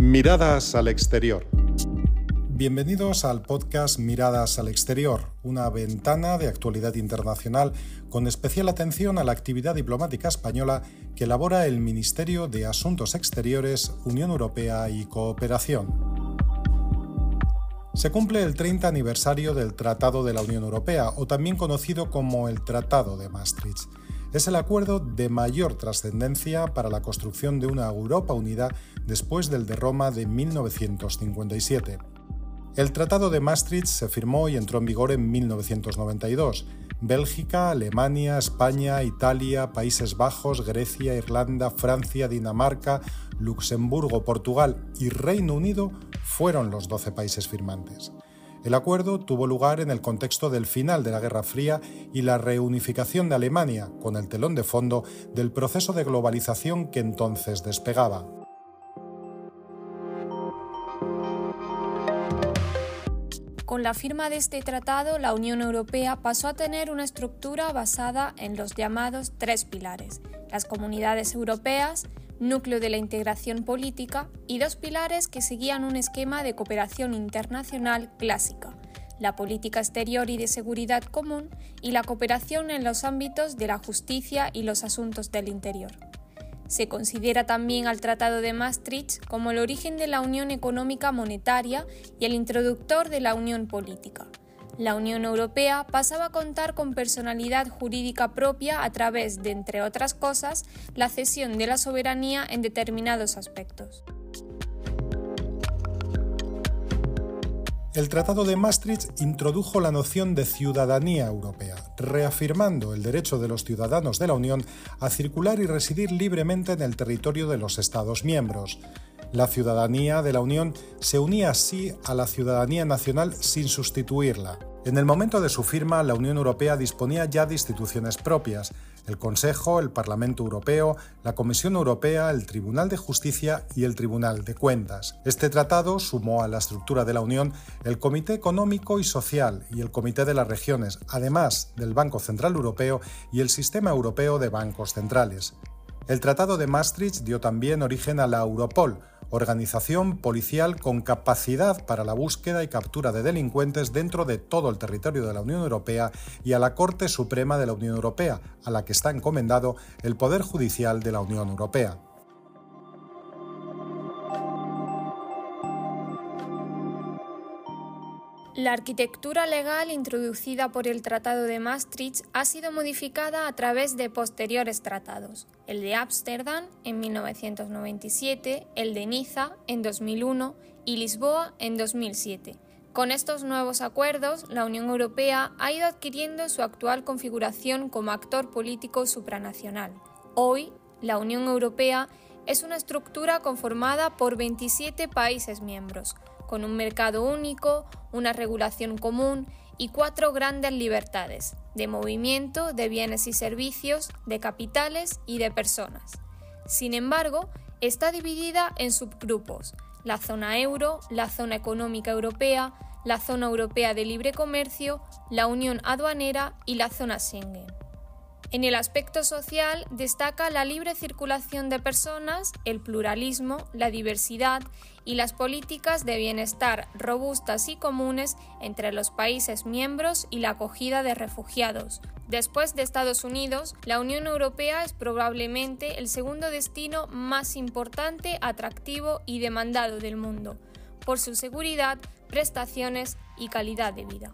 Miradas al exterior. Bienvenidos al podcast Miradas al exterior, una ventana de actualidad internacional con especial atención a la actividad diplomática española que elabora el Ministerio de Asuntos Exteriores, Unión Europea y Cooperación. Se cumple el 30 aniversario del Tratado de la Unión Europea, o también conocido como el Tratado de Maastricht es el acuerdo de mayor trascendencia para la construcción de una Europa unida después del de Roma de 1957. El Tratado de Maastricht se firmó y entró en vigor en 1992. Bélgica, Alemania, España, Italia, Países Bajos, Grecia, Irlanda, Francia, Dinamarca, Luxemburgo, Portugal y Reino Unido fueron los 12 países firmantes. El acuerdo tuvo lugar en el contexto del final de la Guerra Fría y la reunificación de Alemania, con el telón de fondo del proceso de globalización que entonces despegaba. Con la firma de este tratado, la Unión Europea pasó a tener una estructura basada en los llamados tres pilares, las comunidades europeas, núcleo de la integración política y dos pilares que seguían un esquema de cooperación internacional clásica, la política exterior y de seguridad común y la cooperación en los ámbitos de la justicia y los asuntos del interior. Se considera también al Tratado de Maastricht como el origen de la Unión Económica Monetaria y el introductor de la Unión Política la Unión Europea pasaba a contar con personalidad jurídica propia a través de, entre otras cosas, la cesión de la soberanía en determinados aspectos. El Tratado de Maastricht introdujo la noción de ciudadanía europea, reafirmando el derecho de los ciudadanos de la Unión a circular y residir libremente en el territorio de los Estados miembros. La ciudadanía de la Unión se unía así a la ciudadanía nacional sin sustituirla. En el momento de su firma, la Unión Europea disponía ya de instituciones propias, el Consejo, el Parlamento Europeo, la Comisión Europea, el Tribunal de Justicia y el Tribunal de Cuentas. Este tratado sumó a la estructura de la Unión el Comité Económico y Social y el Comité de las Regiones, además del Banco Central Europeo y el Sistema Europeo de Bancos Centrales. El Tratado de Maastricht dio también origen a la Europol, organización policial con capacidad para la búsqueda y captura de delincuentes dentro de todo el territorio de la Unión Europea y a la Corte Suprema de la Unión Europea, a la que está encomendado el Poder Judicial de la Unión Europea. La arquitectura legal introducida por el Tratado de Maastricht ha sido modificada a través de posteriores tratados, el de Ámsterdam en 1997, el de Niza en 2001 y Lisboa en 2007. Con estos nuevos acuerdos, la Unión Europea ha ido adquiriendo su actual configuración como actor político supranacional. Hoy, la Unión Europea es una estructura conformada por 27 países miembros, con un mercado único, una regulación común y cuatro grandes libertades, de movimiento, de bienes y servicios, de capitales y de personas. Sin embargo, está dividida en subgrupos, la zona euro, la zona económica europea, la zona europea de libre comercio, la unión aduanera y la zona Schengen. En el aspecto social destaca la libre circulación de personas, el pluralismo, la diversidad y las políticas de bienestar robustas y comunes entre los países miembros y la acogida de refugiados. Después de Estados Unidos, la Unión Europea es probablemente el segundo destino más importante, atractivo y demandado del mundo, por su seguridad, prestaciones y calidad de vida.